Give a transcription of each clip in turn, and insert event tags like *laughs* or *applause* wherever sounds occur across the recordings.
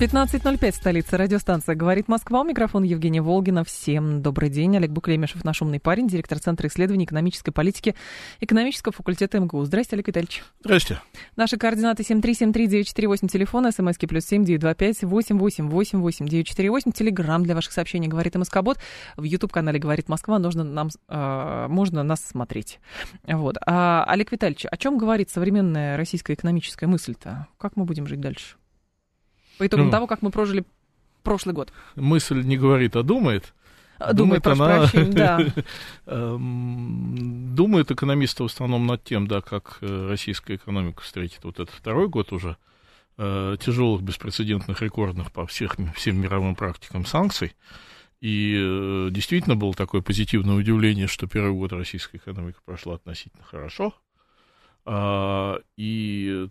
15.05, столица радиостанция «Говорит Москва». У микрофона Евгения Волгина. Всем добрый день. Олег Буклемешев, наш умный парень, директор Центра исследований экономической политики экономического факультета МГУ. Здрасте, Олег Витальевич. Здрасте. Наши координаты 7373948, телефон, смски плюс 7925 888 948, телеграмм для ваших сообщений «Говорит МСК-бот». В YouTube-канале «Говорит Москва» нужно нам, э, можно нас смотреть. Вот. А, Олег Витальевич, о чем говорит современная российская экономическая мысль-то? Как мы будем жить дальше? По итогам ну, того, как мы прожили прошлый год. Мысль не говорит, а думает. А, думает, думает она... Прощения, да. *laughs* Эм, думают экономисты в основном над тем, да, как э, российская экономика встретит вот этот второй год уже э, тяжелых, беспрецедентных, рекордных по всех, всем мировым практикам санкций. И э, действительно было такое позитивное удивление, что первый год российская экономика прошла относительно хорошо. А, и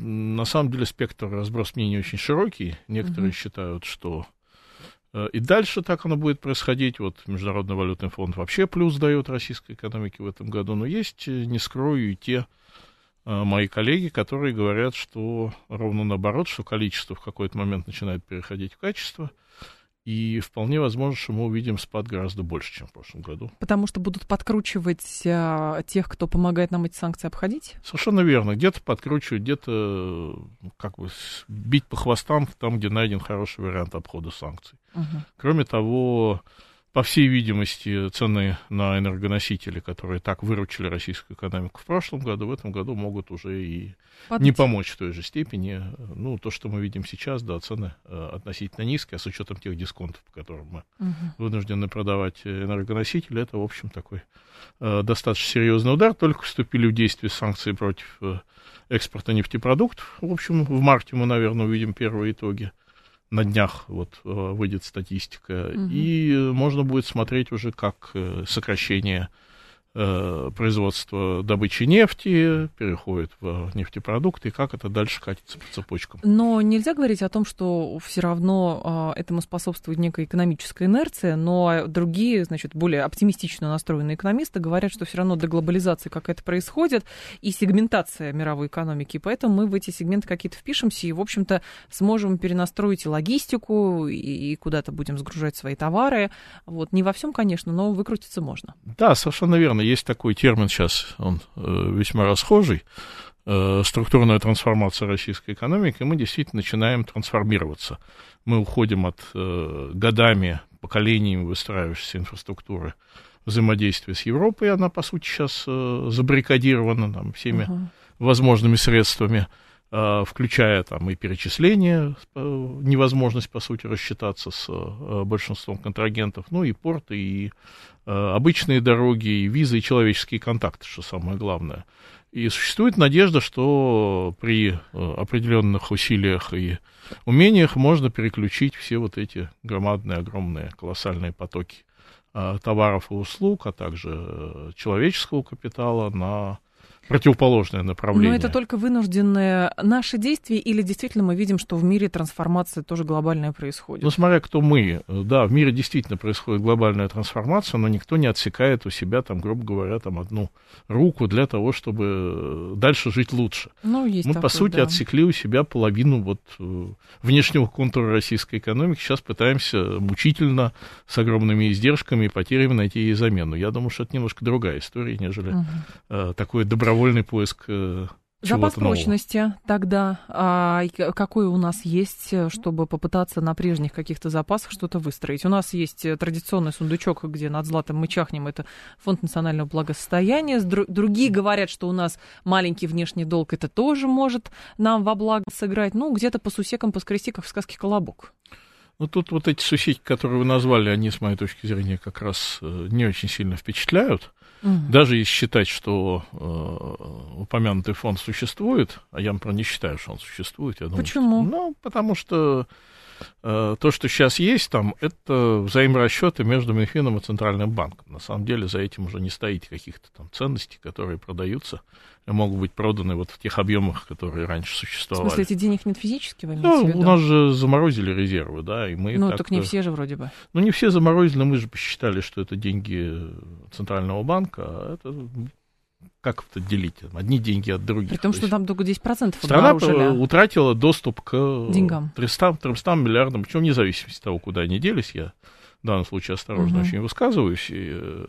на самом деле спектр разброс мнений очень широкий. Некоторые угу. считают, что э, и дальше так оно будет происходить. Вот Международный валютный фонд вообще плюс дает российской экономике в этом году. Но есть, э, не скрою, и те э, мои коллеги, которые говорят, что ровно наоборот, что количество в какой-то момент начинает переходить в качество – и вполне возможно, что мы увидим спад гораздо больше, чем в прошлом году. Потому что будут подкручивать а, тех, кто помогает нам эти санкции обходить? Совершенно верно. Где-то подкручивать, где-то как бы бить по хвостам там, где найден хороший вариант обхода санкций. Угу. Кроме того, по всей видимости, цены на энергоносители, которые так выручили российскую экономику в прошлом году, в этом году могут уже и Подать. не помочь в той же степени. Ну, то, что мы видим сейчас, да, цены э, относительно низкие, а с учетом тех дисконтов, по которым мы угу. вынуждены продавать энергоносители, это, в общем, такой э, достаточно серьезный удар. Только вступили в действие санкции против э, экспорта нефтепродуктов. В общем, в марте мы, наверное, увидим первые итоги на днях вот э, выйдет статистика, угу. и можно будет смотреть уже как э, сокращение производство добычи нефти, переходит в нефтепродукты, и как это дальше катится по цепочкам. Но нельзя говорить о том, что все равно а, этому способствует некая экономическая инерция, но другие, значит, более оптимистично настроенные экономисты говорят, что все равно деглобализация какая-то происходит и сегментация мировой экономики, и поэтому мы в эти сегменты какие-то впишемся и, в общем-то, сможем перенастроить и логистику, и куда-то будем сгружать свои товары. Вот. Не во всем, конечно, но выкрутиться можно. Да, совершенно верно есть такой термин сейчас, он э, весьма расхожий, э, структурная трансформация российской экономики, и мы действительно начинаем трансформироваться. Мы уходим от э, годами, поколениями выстраивающейся инфраструктуры взаимодействия с Европой, она, по сути, сейчас забаррикадирована там, всеми uh-huh. возможными средствами. Э, включая там и перечисления, э, невозможность, по сути, рассчитаться с э, большинством контрагентов, ну и порты, и обычные дороги, и визы, и человеческие контакты, что самое главное. И существует надежда, что при определенных усилиях и умениях можно переключить все вот эти громадные, огромные, колоссальные потоки товаров и услуг, а также человеческого капитала на противоположное направление. Но это только вынужденные наши действия или действительно мы видим, что в мире трансформация тоже глобальная происходит? Ну, смотря кто мы. Да, в мире действительно происходит глобальная трансформация, но никто не отсекает у себя, там, грубо говоря, там, одну руку для того, чтобы дальше жить лучше. Ну, есть мы, такое, по сути, да. отсекли у себя половину вот э, внешнего контура российской экономики. Сейчас пытаемся мучительно, с огромными издержками и потерями найти ей замену. Я думаю, что это немножко другая история, нежели угу. такое добровольное добровольный поиск э, Запас прочности тогда а, какой у нас есть, чтобы попытаться на прежних каких-то запасах что-то выстроить? У нас есть э, традиционный сундучок, где над златом мы чахнем, это фонд национального благосостояния. Другие говорят, что у нас маленький внешний долг, это тоже может нам во благо сыграть. Ну, где-то по сусекам поскрести, как в сказке «Колобок». Ну, тут вот эти сусеки, которые вы назвали, они, с моей точки зрения, как раз э, не очень сильно впечатляют. Угу. Даже если считать, что э, упомянутый фонд существует, а я, например, не считаю, что он существует. Я думаю, Почему? Что, ну, потому что э, то, что сейчас есть там, это взаиморасчеты между Минфином и Центральным банком. На самом деле за этим уже не стоит каких-то там ценностей, которые продаются и могут быть проданы вот в тех объемах, которые раньше существовали. В смысле, эти денег нет физически, вы ну, у нас же заморозили резервы, да, и мы... Ну, так не все же вроде бы. Ну, не все заморозили, но мы же посчитали, что это деньги Центрального банка, а это как это делить? Одни деньги от других. При том, что там только 10% Страна обнаружили. утратила доступ к деньгам. 300, 300 миллиардам, причем вне зависимости от того, куда они делись, я в данном случае осторожно угу. очень высказываюсь, и, э,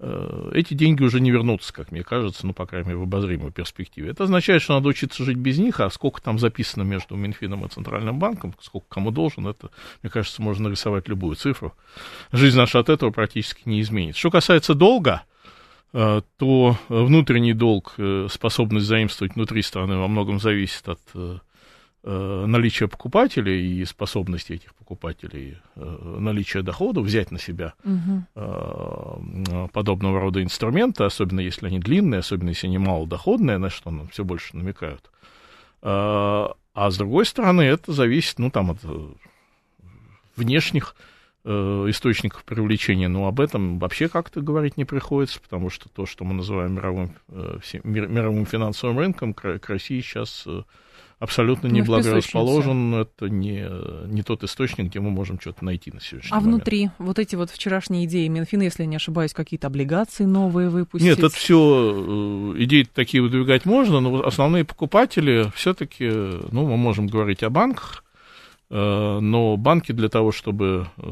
э, эти деньги уже не вернутся, как мне кажется, ну, по крайней мере, в обозримой перспективе. Это означает, что надо учиться жить без них, а сколько там записано между Минфином и Центральным банком, сколько кому должен, это, мне кажется, можно нарисовать любую цифру. Жизнь наша от этого практически не изменится. Что касается долга, Э, то внутренний долг, э, способность заимствовать внутри страны во многом зависит от э, наличия покупателей и способности этих покупателей, наличия доходов, взять на себя угу. подобного рода инструменты, особенно если они длинные, особенно если они малодоходные, на что нам все больше намекают. А с другой стороны, это зависит, ну, там, от внешних Э, источников привлечения, но об этом вообще как-то говорить не приходится, потому что то, что мы называем мировым, э, мировым финансовым рынком, к России сейчас э, абсолютно не благорасположен. Это не, не тот источник, где мы можем что-то найти на сегодняшний а момент. А внутри вот эти вот вчерашние идеи Минфина, если я не ошибаюсь, какие-то облигации новые выпустить? Нет, это все идеи такие выдвигать можно, но основные покупатели все-таки, ну, мы можем говорить о банках, Э, но банки для того, чтобы э,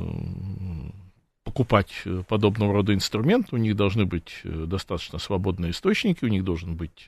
покупать подобного рода инструмент, у них должны быть э, достаточно свободные источники, у них должен быть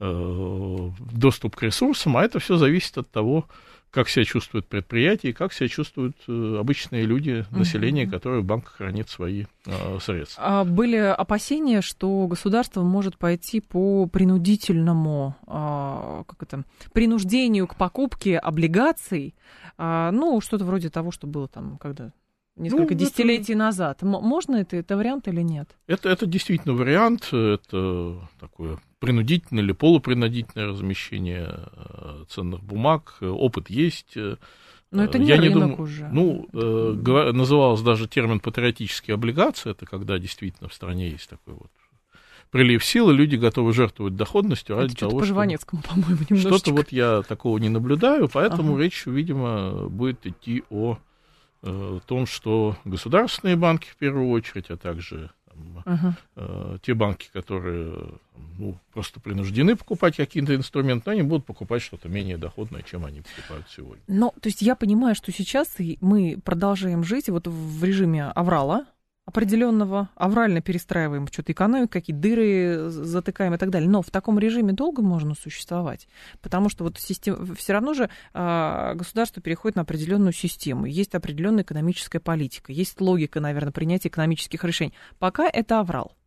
доступ к ресурсам, а это все зависит от того, как себя чувствуют предприятия, как себя чувствуют э, обычные люди, население, которое в банках хранит свои э, средства. А были опасения, что государство может пойти по принудительному, э, как это, принуждению к покупке облигаций, э, ну, что-то вроде того, что было там, когда несколько ну, десятилетий это... назад. Можно это, это вариант или нет? Это, это действительно вариант, это такое принудительное или полупринудительное размещение э, ценных бумаг. Опыт есть. Но это не Я рынок не думаю, уже. Ну, э, назывался даже термин патриотические облигации. Это когда действительно в стране есть такой вот прилив силы, люди готовы жертвовать доходностью ради это того, по Жванецкому, по-моему, немножечко. Что-то вот я такого не наблюдаю, поэтому ага. речь, видимо, будет идти о, о том, что государственные банки в первую очередь, а также uh-huh. э, те банки, которые ну, просто принуждены покупать какие-то инструменты, они будут покупать что-то менее доходное, чем они покупают сегодня. Но, то есть я понимаю, что сейчас мы продолжаем жить вот в режиме аврала, определенного, аврально перестраиваем что-то экономику, какие дыры затыкаем и так далее. Но в таком режиме долго можно существовать, потому что вот система, все равно же а, государство переходит на определенную систему, есть определенная экономическая политика, есть логика, наверное, принятия экономических решений. Пока это аврал.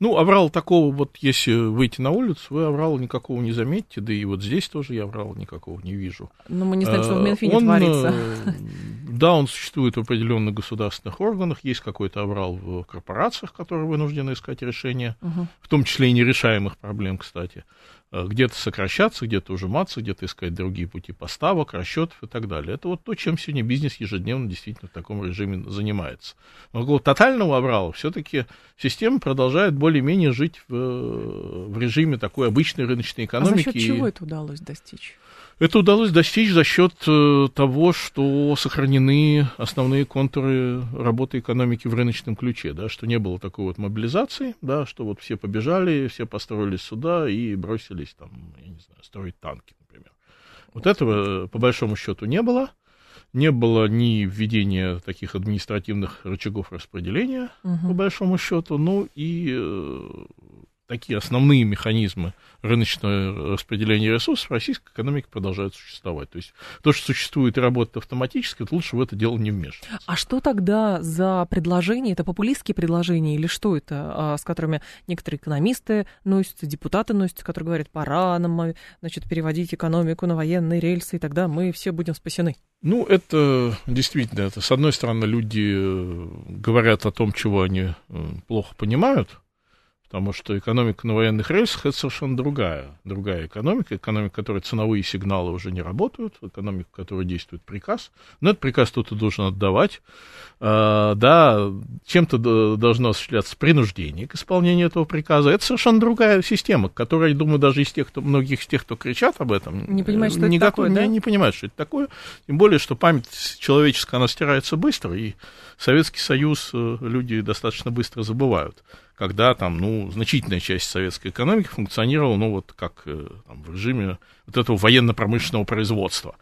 Ну, аврал такого, вот если выйти на улицу, вы аврала никакого не заметите, да и вот здесь тоже я аврала никакого не вижу. Но мы не знаем, что в Минфине он, творится. Э, да, он существует в определенных государственных органах, есть какой-то аврал в корпорациях, которые вынуждены искать решения, угу. в том числе и нерешаемых проблем, кстати. Э, где-то сокращаться, где-то ужиматься, где-то искать другие пути поставок, расчетов и так далее. Это вот то, чем сегодня бизнес ежедневно действительно в таком режиме занимается. Но такого тотального обрала все-таки система продолжает более-менее жить в, в режиме такой обычной рыночной экономики. А за счет чего это удалось достичь? Это удалось достичь за счет э, того, что сохранены основные контуры работы экономики в рыночном ключе, да, что не было такой вот мобилизации, да, что вот все побежали, все построились сюда и бросились там, я не знаю, строить танки, например. Вот этого, по большому счету, не было. Не было ни введения таких административных рычагов распределения, угу. по большому счету, ну и э, такие основные механизмы рыночного распределения ресурсов российской экономики продолжают существовать. То есть то, что существует и работает автоматически, то лучше в это дело не вмешиваться. А что тогда за предложения? Это популистские предложения или что это, а, с которыми некоторые экономисты носятся, депутаты носятся, которые говорят, пора нам значит, переводить экономику на военные рельсы, и тогда мы все будем спасены? Ну, это действительно, это, с одной стороны, люди э, говорят о том, чего они э, плохо понимают, Потому что экономика на военных рельсах это совершенно другая, другая экономика, экономика, в которой ценовые сигналы уже не работают, экономика, в которой действует приказ. Но этот приказ кто-то должен отдавать. А, да, чем-то должно осуществляться принуждение к исполнению этого приказа. Это совершенно другая система, которая, я думаю, даже из тех, кто, многих из тех, кто кричат об этом, не понимают, что не это готов, такое, да? не, не понимают, что это такое. Тем более, что память человеческая, она стирается быстро, и Советский Союз э, люди достаточно быстро забывают когда там, ну, значительная часть советской экономики функционировала, ну, вот как э, там, в режиме вот этого военно-промышленного производства,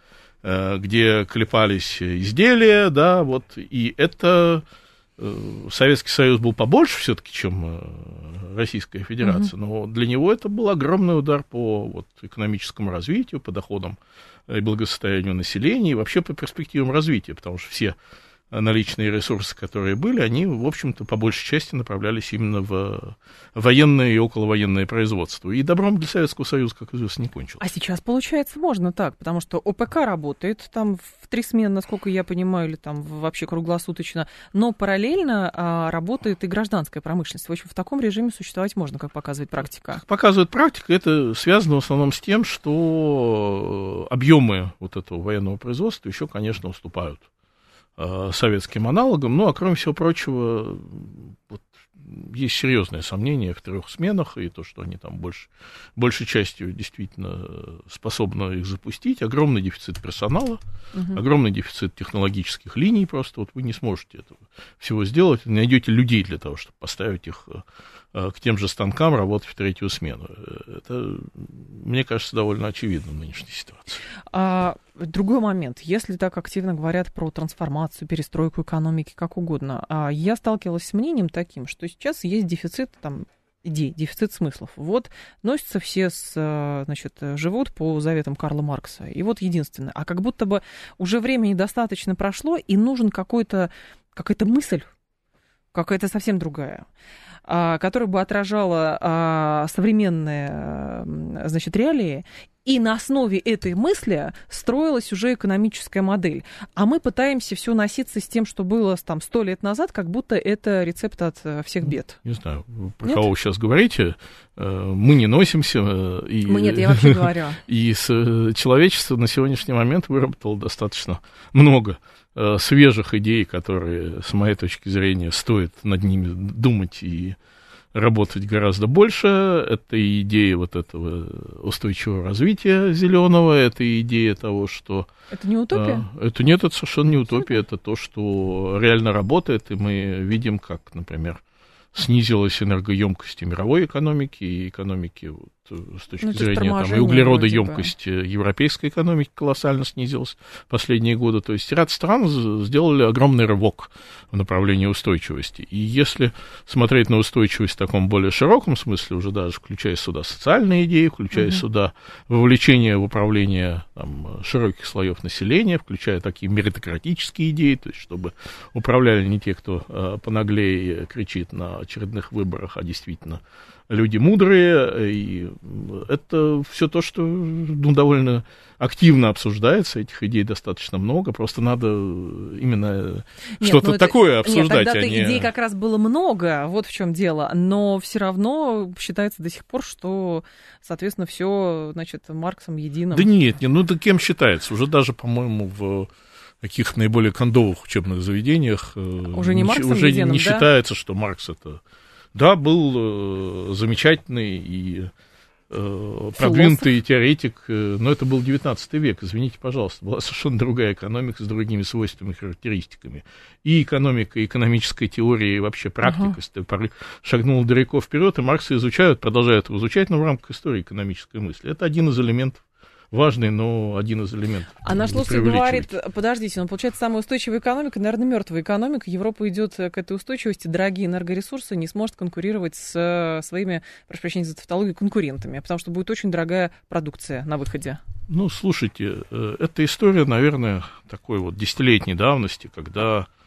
э, где клепались изделия, да, вот, и это э, Советский Союз был побольше все-таки, чем Российская Федерация, mm-hmm. но для него это был огромный удар по вот, экономическому развитию, по доходам и благосостоянию населения и вообще по перспективам развития, потому что все наличные ресурсы, которые были, они, в общем-то, по большей части направлялись именно в военное и околовоенное производство. И добром для Советского Союза, как известно, не кончилось. А сейчас, получается, можно так, потому что ОПК работает там в три смены, насколько я понимаю, или там вообще круглосуточно, но параллельно а, работает и гражданская промышленность. В общем, в таком режиме существовать можно, как показывает практика. Как показывает практика, это связано в основном с тем, что объемы вот этого военного производства еще, конечно, уступают Э, советским аналогом. Ну, а кроме всего прочего, вот, есть серьезные сомнения в трех сменах, и то, что они там больше, большей частью действительно способны их запустить. Огромный дефицит персонала, угу. огромный дефицит технологических линий просто. Вот вы не сможете этого всего сделать, не найдете людей для того, чтобы поставить их э, к тем же станкам работать в третью смену. Это, мне кажется, довольно очевидно в нынешней ситуации. А, другой момент. Если так активно говорят про трансформацию, перестройку экономики, как угодно, а, я сталкивалась с мнением таким, что сейчас есть дефицит там, идей, дефицит смыслов. Вот носятся все, с, а, значит, живут по заветам Карла Маркса. И вот единственное. А как будто бы уже времени достаточно прошло, и нужен какой-то, какая-то мысль, какая-то совсем другая. А, которая бы отражала а, современные значит, реалии, и на основе этой мысли строилась уже экономическая модель. А мы пытаемся все носиться с тем, что было там сто лет назад, как будто это рецепт от э, всех бед. Не знаю, про Нет? кого вы сейчас говорите. Э, мы не носимся. Э, и, мы нет, я вообще говорю. *laughs* И человечество на сегодняшний момент выработало достаточно много свежих идей, которые, с моей точки зрения, стоит над ними думать и работать гораздо больше. Это идея вот этого устойчивого развития зеленого, это идея того, что... Это не утопия? А, это нет, это совершенно не утопия, это то, что реально работает, и мы видим, как, например, снизилась энергоемкость мировой экономики и экономики вот, с точки ну, зрения там, и углеродоемкость типа. европейской экономики колоссально снизилась в последние годы. То есть ряд стран сделали огромный рывок в направлении устойчивости. И если смотреть на устойчивость в таком более широком смысле, уже даже включая сюда социальные идеи, включая угу. сюда вовлечение в управление там, широких слоев населения, включая такие меритократические идеи, то есть чтобы управляли не те, кто э, понаглее кричит на очередных выборах, а действительно люди мудрые, и это все то, что ну, довольно активно обсуждается, этих идей достаточно много, просто надо именно что-то ну, такое обсуждать. Нет, тогда а не... идей как раз было много, вот в чем дело, но все равно считается до сих пор, что, соответственно, все, значит, Марксом единым. Да нет, нет, ну да кем считается? Уже даже, по-моему, в каких наиболее кондовых учебных заведениях э, уже не, Марксом уже единым, не да? считается, что Маркс это да, был э, замечательный и э, продвинутый теоретик, э, но это был 19 век, извините, пожалуйста, была *laughs* совершенно другая экономика с другими свойствами и характеристиками. И экономика, и экономическая теория, и вообще практика uh-huh. шагнула далеко вперед, и Маркса изучают, продолжают его изучать, но в рамках истории экономической мысли. Это один из элементов важный, но один из элементов. А наш слушатель говорит, подождите, ну, получается, самая устойчивая экономика, наверное, мертвая экономика. Европа идет к этой устойчивости, дорогие энергоресурсы не сможет конкурировать с э, своими, прошу прощения за тавтологию, конкурентами, потому что будет очень дорогая продукция на выходе. Ну, слушайте, э, эта история, наверное, такой вот десятилетней давности, когда Э,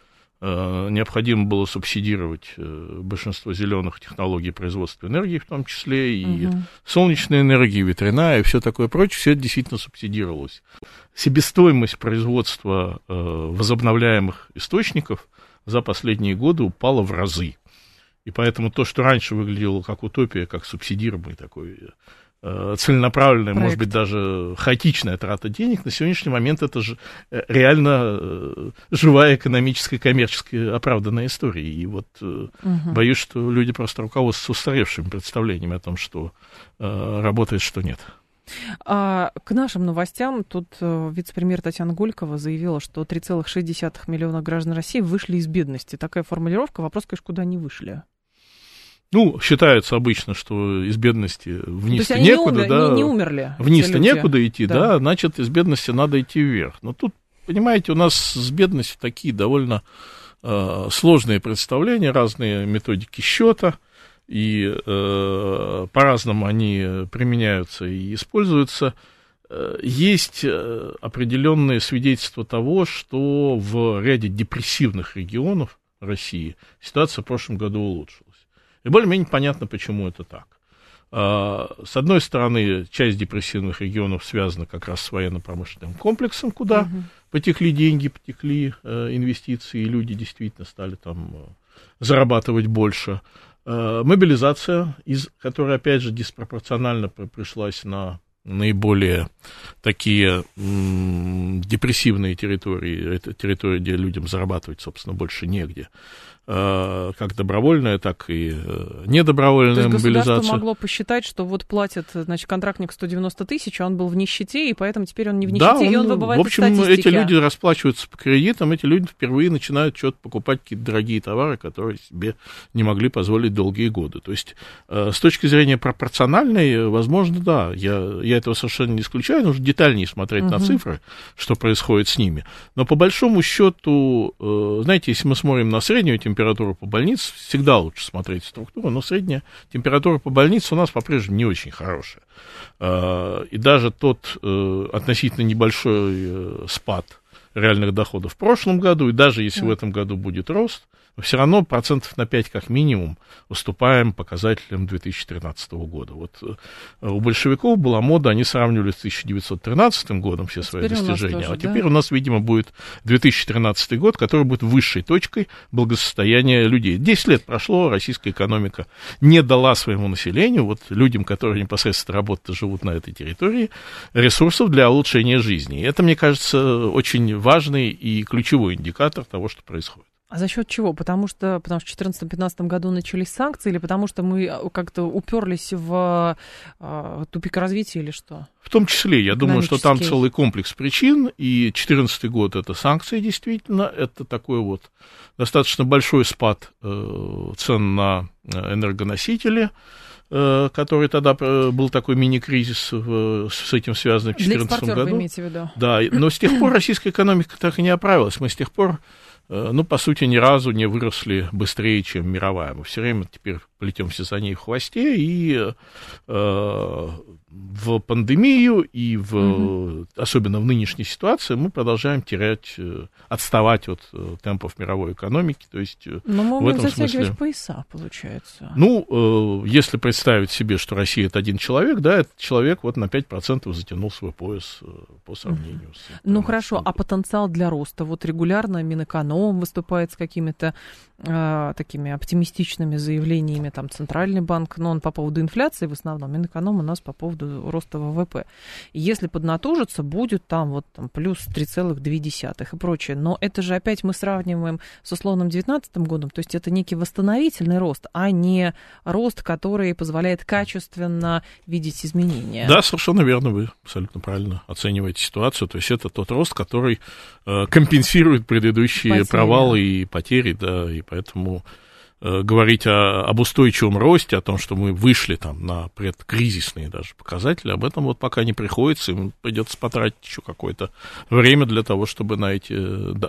необходимо было субсидировать э, большинство зеленых технологий производства энергии, в том числе и угу. солнечная энергия, и ветряная, и все такое прочее, все это действительно субсидировалось. Себестоимость производства э, возобновляемых источников за последние годы упала в разы. И поэтому то, что раньше выглядело как утопия, как субсидируемый такой э, целенаправленная, Проект. может быть, даже хаотичная трата денег, на сегодняшний момент это же э, реально э, живая экономическая, коммерческая оправданная история. И вот угу. боюсь, что люди просто руководствуются устаревшими представлениями о том, что работает, что нет. А, к нашим новостям тут вице-премьер Татьяна Голькова заявила, что 3,6 миллиона граждан России вышли из бедности. Такая формулировка. Вопрос, конечно, куда они вышли? Ну, считается обычно, что из бедности вниз-то некуда, не, да. Не, не умерли. Вниз-то некуда идти, да. да, значит, из бедности надо идти вверх. Но тут, понимаете, у нас с бедностью такие довольно э, сложные представления, разные методики счета, и э, по-разному они применяются и используются. Э, есть э, определенные свидетельства того, что в ряде депрессивных регионов России ситуация в прошлом году улучшилась. И более-менее понятно, почему это так. А, с одной стороны, часть депрессивных регионов связана как раз с военно-промышленным комплексом, куда угу. потекли деньги, потекли э, инвестиции, и люди действительно стали там э, зарабатывать больше. Э, мобилизация, из, которая, опять же, диспропорционально пришлась на наиболее такие депрессивные территории, это территории, где людям зарабатывать, собственно, больше негде. Э, как добровольная, так и э, недобровольная То есть мобилизация. Государство могло посчитать, что вот платит, значит, контрактник 190 тысяч, а он был в нищете, и поэтому теперь он не в нищете, да, он, и он выбывает В общем, эти люди расплачиваются по кредитам, эти люди впервые начинают что-то покупать какие-то дорогие товары, которые себе не могли позволить долгие годы. То есть, э, с точки зрения пропорциональной, возможно, да, я, я этого совершенно не исключаю, нужно детальнее смотреть угу. на цифры, что происходит с ними. Но по большому счету, знаете, если мы смотрим на среднюю температуру по больнице, всегда лучше смотреть структуру, но средняя температура по больнице у нас по-прежнему не очень хорошая. А, и даже тот э, относительно небольшой э, спад реальных доходов в прошлом году, и даже если в этом году будет рост, но все равно процентов на 5 как минимум уступаем показателям 2013 года. Вот э, у большевиков была мода, они сравнивали с 1913 годом все свои теперь достижения, тоже, а теперь да? у нас, видимо, будет 2013 год, который будет высшей точкой благосостояния людей. Десять лет прошло, российская экономика не дала своему населению, вот людям, которые непосредственно работают, живут на этой территории, ресурсов для улучшения жизни. И это, мне кажется, очень важный и ключевой индикатор того, что происходит. А за счет чего? Потому что, потому что в 2014-2015 году начались санкции, или потому что мы а, как-то уперлись в э, тупик развития, или что? В том числе, я думаю, что там целый комплекс причин, и 2014 год это санкции действительно, это такой вот достаточно большой спад э, цен на э, энергоносители, э, который тогда э, был такой мини-кризис с этим связанный в 2014 году. Вы имеете в виду? Да, но с тех пор российская экономика так и не оправилась. Мы с тех пор Э, ну, по сути, ни разу не выросли быстрее, чем мировая. Мы все время теперь плетемся за ней в хвосте, и э, в пандемию и в, угу. особенно в нынешней ситуации мы продолжаем терять, э, отставать от э, темпов мировой экономики. То есть э, Но мы в этом затягивать смысле, пояса, получается. Ну, если представить себе, что Россия это один человек, да, этот человек вот на 5% затянул свой пояс по сравнению угу. с... Ну, хорошо, а потенциал для роста? Вот регулярно Минэконом выступает с какими-то э, такими оптимистичными заявлениями, там, Центральный банк, но он по поводу инфляции в основном, Минэконом у нас по поводу роста ВВП. Если поднатужится, будет там вот там, плюс 3,2 и прочее. Но это же опять мы сравниваем с условным 2019 годом, то есть это некий восстановительный рост, а не рост, который позволяет качественно видеть изменения. Да, совершенно верно, вы абсолютно правильно оцениваете ситуацию. То есть это тот рост, который э, компенсирует предыдущие потери. провалы и потери, да, и поэтому Э, говорить о, об устойчивом росте, о том, что мы вышли там на предкризисные даже показатели, об этом вот пока не приходится, им придется потратить еще какое-то время для того, чтобы на эти,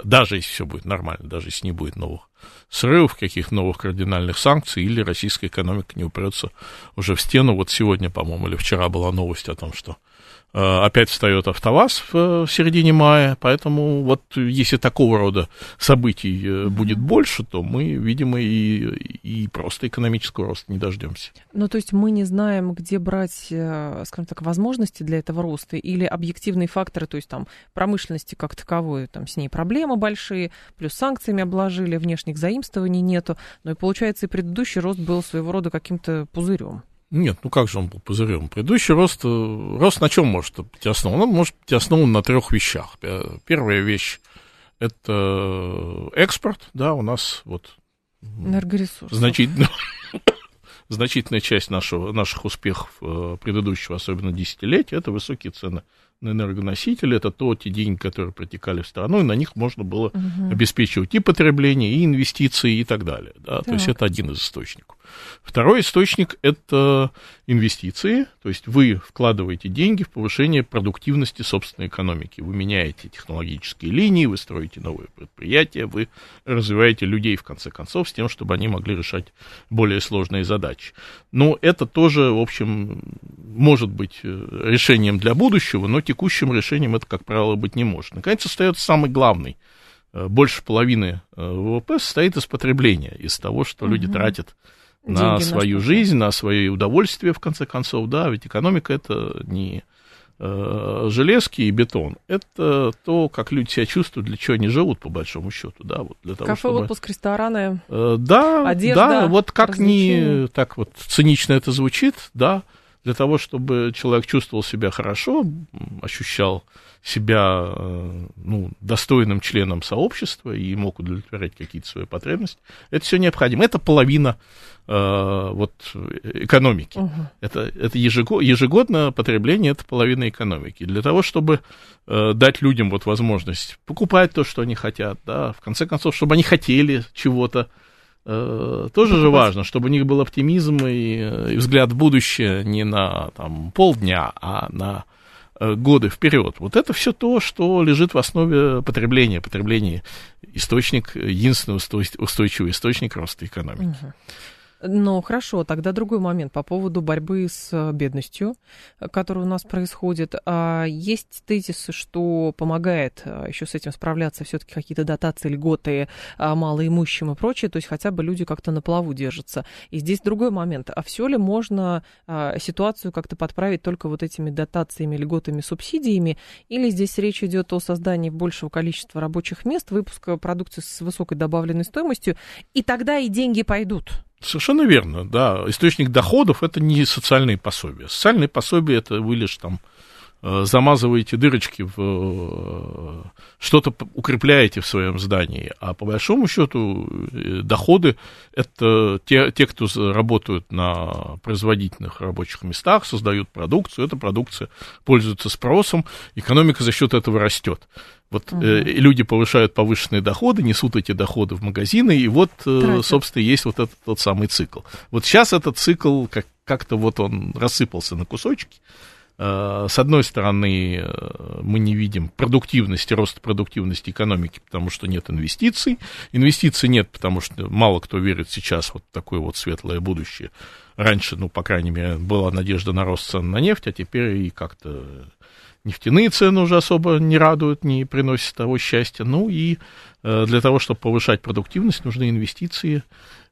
даже если все будет нормально, даже если не будет новых срывов, каких новых кардинальных санкций, или российская экономика не упрется уже в стену. Вот сегодня, по-моему, или вчера была новость о том, что Э, опять встает АвтоВАЗ в середине мая, поэтому вот если такого рода событий mm-hmm. будет больше, то мы, видимо, и, и просто экономического роста не дождемся. Ну, то есть мы не знаем, где брать, э, скажем так, возможности для этого роста или объективные факторы, то есть там промышленности как таковой, там с ней проблемы большие, плюс санкциями обложили, внешних заимствований нету, но и получается и предыдущий рост был своего рода каким-то пузырем. Нет, ну как же он был пузырем? Предыдущий рост, э, рост на чем может быть основан? Он может быть основан на трех вещах. Первая вещь – это экспорт, да, у нас вот Энергоресурсы. Значительно, *coughs* значительная часть нашего, наших успехов э, предыдущего, особенно десятилетия, это высокие цены на энергоносители, это то, те деньги, которые протекали в страну, и на них можно было угу. обеспечивать и потребление, и инвестиции, и так далее. Да? Так. То есть это один из источников. Второй источник – это инвестиции, то есть вы вкладываете деньги в повышение продуктивности собственной экономики. Вы меняете технологические линии, вы строите новые предприятия, вы развиваете людей, в конце концов, с тем, чтобы они могли решать более сложные задачи. Но это тоже, в общем, может быть э, решением для будущего, но текущим решением это, как правило, быть не может. Наконец, остается самый главный э, больше половины э, ВВП состоит из потребления, из того, что угу. люди тратят на свою на жизнь, на свое удовольствие, в конце концов, да, ведь экономика это не э, железки и бетон, это то, как люди себя чувствуют, для чего они живут, по большому счету, да, вот для того, Кафе, чтобы... отпуск, рестораны, э, да, одежда, да, вот как ни так вот цинично это звучит, да, для того, чтобы человек чувствовал себя хорошо, ощущал себя э, ну, достойным членом сообщества и мог удовлетворять какие-то свои потребности. Это все необходимо. Это половина э, вот, экономики. Угу. Это, это ежегодно, ежегодное потребление, это половина экономики. Для того, чтобы э, дать людям вот возможность покупать то, что они хотят, да, в конце концов, чтобы они хотели чего-то, э, тоже же важно, чтобы у них был оптимизм и, и взгляд в будущее не на там, полдня, а на Э, годы вперед. Вот это все то, что лежит в основе потребления. Потребление источник, единственный устойчивый источник роста экономики. Угу. Ну, хорошо, тогда другой момент по поводу борьбы с э, бедностью, э, которая у нас происходит. А, есть тезисы, что помогает э, еще с этим справляться все-таки какие-то дотации, льготы а, малоимущим и прочее, то есть хотя бы люди как-то на плаву держатся. И здесь другой момент. А все ли можно а, ситуацию как-то подправить только вот этими дотациями, льготами, субсидиями, или здесь речь идет о создании большего количества рабочих мест, выпуска продукции с высокой добавленной стоимостью, и тогда и деньги пойдут? Совершенно верно, да. Источник доходов это не социальные пособия. Социальные пособия это вы лишь там замазываете дырочки в э, что-то укрепляете в своем здании, а по большому счету э, доходы это те, те, кто работают на производительных рабочих местах, создают продукцию, эта продукция пользуется спросом, экономика за счет этого растет. Вот угу. э, люди повышают повышенные доходы, несут эти доходы в магазины, и вот, э, собственно, есть вот этот тот самый цикл. Вот сейчас этот цикл как- как-то вот он рассыпался на кусочки. Э, с одной стороны, э, мы не видим продуктивности, роста продуктивности экономики, потому что нет инвестиций. Инвестиций нет, потому что мало кто верит сейчас вот в такое вот светлое будущее. Раньше, ну, по крайней мере, была надежда на рост цен на нефть, а теперь и как-то нефтяные цены уже особо не радуют, не приносят того счастья. Ну и э, для того, чтобы повышать продуктивность, нужны инвестиции.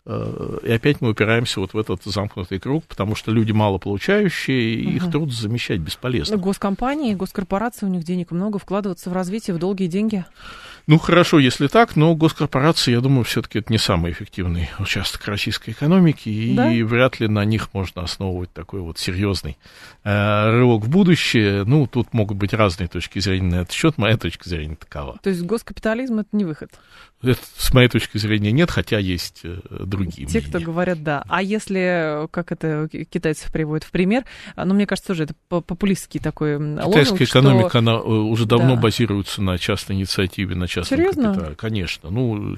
Э, и опять мы упираемся вот в этот замкнутый круг, потому что люди мало получающие, и угу. их труд замещать бесполезно. Госкомпании, госкорпорации, у них денег много, вкладываться в развитие, в долгие деньги? Ну, хорошо, если так, но госкорпорации, я думаю, все-таки это не самый эффективный участок российской экономики, да? и вряд ли на них можно основывать такой вот серьезный э, рывок в будущее. Ну, тут могут быть разные точки зрения на этот счет, моя точка зрения такова. То есть госкапитализм это не выход? Это, с моей точки зрения, нет, хотя есть э, другие Те, мнения. кто говорят да. А если, как это китайцев приводят в пример, ну, мне кажется, тоже это популистский такой Китайская лозунг, экономика, что... она э, уже давно да. базируется на частной инициативе, на частном Серьезно? капитале. Конечно. Ну,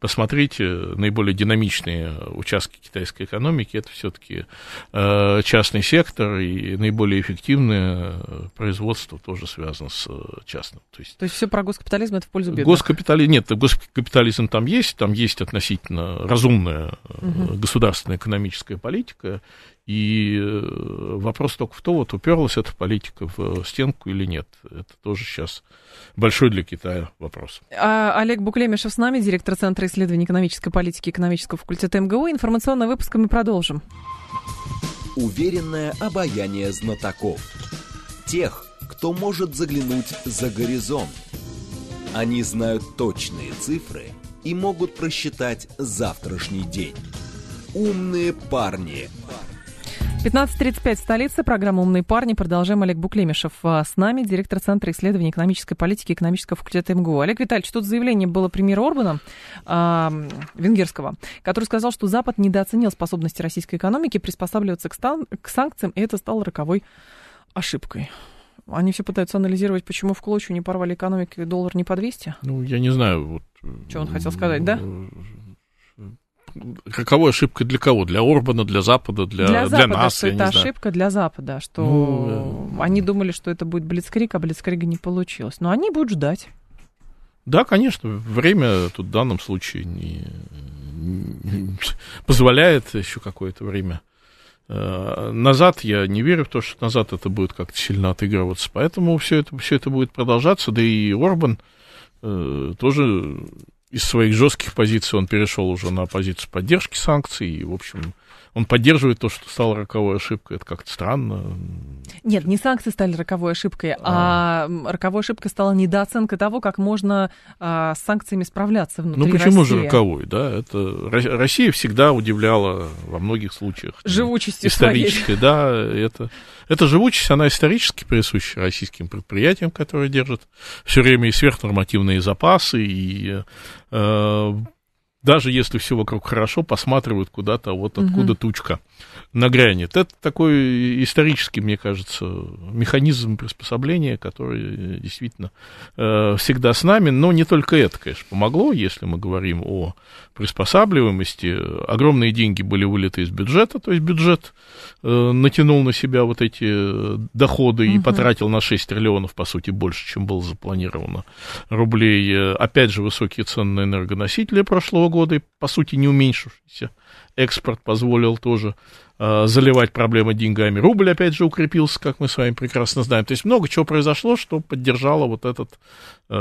посмотрите, наиболее динамичные участки китайской экономики, это все-таки э, частный сектор, и наиболее эффективное производство тоже связано с частным. То есть, То есть все про госкапитализм это в пользу бедных? Госкапитализм, нет, госкапитализм капитализм там есть, там есть относительно разумная угу. государственная экономическая политика, и э, вопрос только в том, вот уперлась эта политика в стенку или нет. Это тоже сейчас большой для Китая вопрос. А, Олег Буклемишев с нами, директор Центра исследований экономической политики экономического факультета МГУ. Информационный выпуск мы продолжим. Уверенное обаяние знатоков. Тех, кто может заглянуть за горизонт. Они знают точные цифры и могут просчитать завтрашний день. Умные парни. 15.35 столица. Программа «Умные парни». Продолжаем. Олег Буклемишев а, с нами, директор Центра исследований экономической политики и экономического факультета МГУ. Олег Витальевич, тут заявление было премьера Орбана, э, венгерского, который сказал, что Запад недооценил способности российской экономики приспосабливаться к, стан- к санкциям, и это стало роковой ошибкой. Они все пытаются анализировать, почему в клочью не порвали экономику и доллар не по 200? Ну, я не знаю. Вот, что он хотел сказать, да? Какова ошибка для кого? Для Орбана, для Запада, для, для, Запада, для нас? Что это ошибка для Запада, что ну, они думали, что это будет Блицкрик, а Блицкрига не получилось. Но они будут ждать. Да, конечно, время тут в данном случае не, не позволяет еще какое-то время. Э, назад я не верю в то, что назад это будет как-то сильно отыгрываться. Поэтому все это, все это будет продолжаться. Да и Орбан э, тоже из своих жестких позиций он перешел уже на позицию поддержки санкций. И, в общем, он поддерживает то, что стало роковой ошибкой. Это как-то странно. Нет, не санкции стали роковой ошибкой, а, а роковой ошибкой стала недооценка того, как можно а, с санкциями справляться внутри Ну почему России. же роковой, да? Это Россия всегда удивляла во многих случаях. Живучестью исторической, своей. да, это эта живучесть, она исторически присуща российским предприятиям, которые держат все время и сверхнормативные запасы, и э, даже если все вокруг хорошо, посматривают куда-то вот откуда угу. тучка нагрянет. Это такой исторический, мне кажется, механизм приспособления, который действительно э, всегда с нами, но не только это, конечно, помогло, если мы говорим о приспосабливаемости. Огромные деньги были вылиты из бюджета, то есть бюджет э, натянул на себя вот эти доходы угу. и потратил на 6 триллионов, по сути, больше, чем было запланировано рублей. Опять же, высокие цены на энергоносители прошлого года, и, по сути, не уменьшившийся экспорт позволил тоже э, заливать проблемы деньгами. Рубль, опять же, укрепился, как мы с вами прекрасно знаем. То есть много чего произошло, что поддержало вот этот э,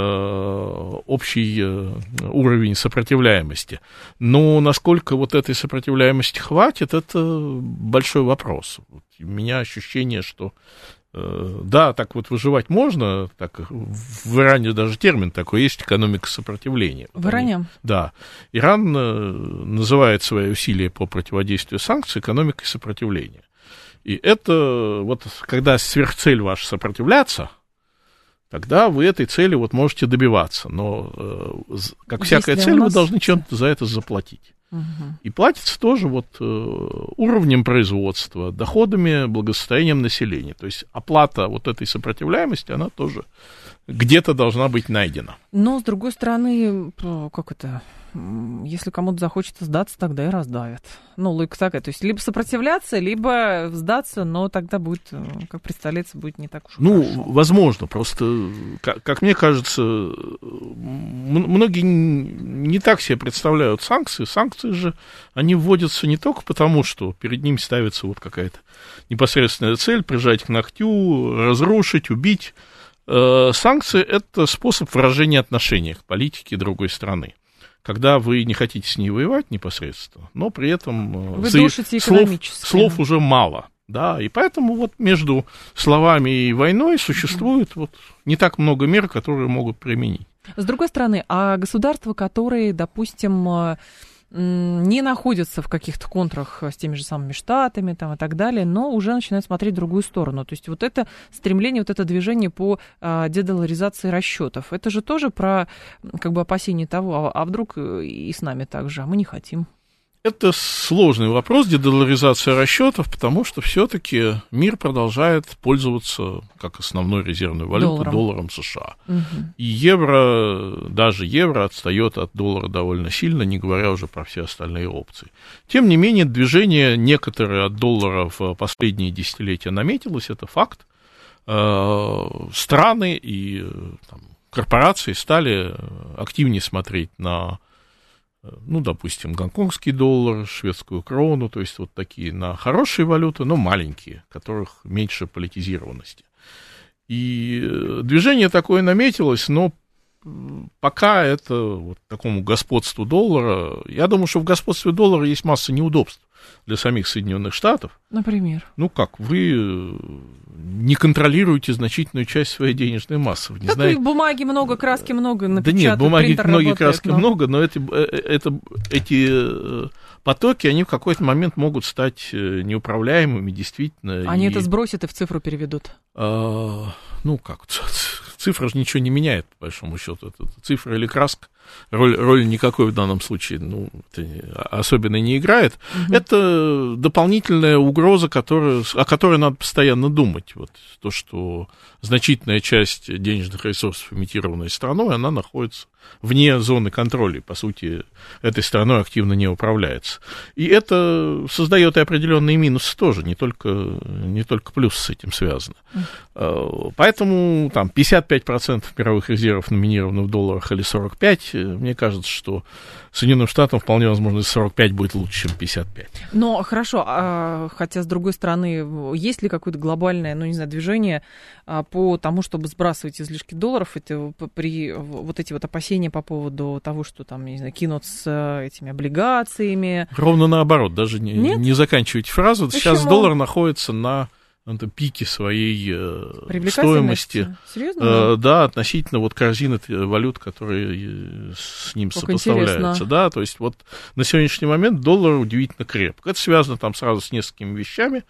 общий э, уровень сопротивляемости. Но насколько вот этой сопротивляемости хватит, это большой вопрос. У меня ощущение, что да, так вот выживать можно, так в Иране даже термин такой есть, экономика сопротивления. В Иране? Да. Иран э, называет свои усилия по противодействию санкций экономикой сопротивления. И это вот когда сверхцель ваша сопротивляться, тогда вы этой цели вот можете добиваться. Но, э, как Если всякая цель, вы должны чем-то за это заплатить. И платится тоже вот э, уровнем производства, доходами, благосостоянием населения. То есть оплата вот этой сопротивляемости, она тоже где-то должна быть найдена. Но, с другой стороны, как это, если кому-то захочется сдаться, тогда и раздавят. Ну, логика такая. То есть, либо сопротивляться, либо сдаться, но тогда будет, э, как представляется, будет не так уж Ну, хорошо. возможно. Просто, как, как мне кажется, многие не так себе представляют санкции. Санкции же, они вводятся не только потому, что перед ним ставится вот какая-то непосредственная цель, прижать к ногтю, разрушить, убить. Э, санкции – это способ выражения отношения к политике другой страны когда вы не хотите с ней воевать непосредственно, но при этом э, вы душите слов, слов уже мало. Да, и поэтому вот между словами и войной существует вот не так много мер, которые могут применить. С другой стороны, а государства, которые, допустим, э, не находятся в каких-то контрах с теми же самыми штатами там, и так далее, но уже начинают смотреть в другую сторону. То есть вот это стремление, вот это движение по а, дедоларизации расчетов, это же тоже про как бы опасение того, а, а вдруг и с нами так же, а мы не хотим. Это сложный вопрос, дедоларизация расчетов, потому что все-таки мир продолжает пользоваться как основной резервной валютой долларом, долларом США. Угу. И евро, даже евро отстает от доллара довольно сильно, не говоря уже про все остальные опции. Тем не менее, движение некоторые от доллара в последние десятилетия наметилось, это факт. Э, страны и там, корпорации стали активнее смотреть на, ну, допустим, гонконгский доллар, шведскую крону, то есть вот такие на хорошие валюты, но маленькие, которых меньше политизированности. И движение такое наметилось, но пока это вот такому господству доллара, я думаю, что в господстве доллара есть масса неудобств для самих Соединенных Штатов. Например? Ну как, вы э, не контролируете значительную часть своей денежной массы. Не так знаете... бумаги много, краски много, Да нет, бумаги много, краски но... много, но это, э, это, эти потоки, они в какой-то момент могут стать неуправляемыми, действительно. Они и... это сбросят и в цифру переведут? А, ну как, *laughs* цифра же ничего не меняет, по большому счету. Это цифра или краска роль, роль никакой в данном случае ну, особенно не играет. Угу. Это дополнительная угроза, которая, о которой надо постоянно думать. Вот то, что значительная часть денежных ресурсов, имитированной страной, она находится вне зоны контроля, по сути, этой страной активно не управляется. И это создает и определенные минусы тоже, не только, не только плюсы с этим связаны. Uh. Поэтому там 55% мировых резервов номинированы в долларах или 45%, мне кажется, что Соединенным Штатам вполне возможно 45 будет лучше, чем 55. Но хорошо, а, хотя с другой стороны, есть ли какое-то глобальное, ну не знаю, движение а, по тому, чтобы сбрасывать излишки долларов, это при вот эти вот опасения по поводу того, что там, не знаю, кинут с э, этими облигациями? Ровно наоборот, даже не, не заканчивайте фразу. Почему? Сейчас доллар находится на на пике своей э, стоимости. Серьезно? Э, да, относительно вот корзины валют, которые э, с ним как сопоставляются. Интересно. Да, то есть вот на сегодняшний момент доллар удивительно крепк. Это связано там сразу с несколькими вещами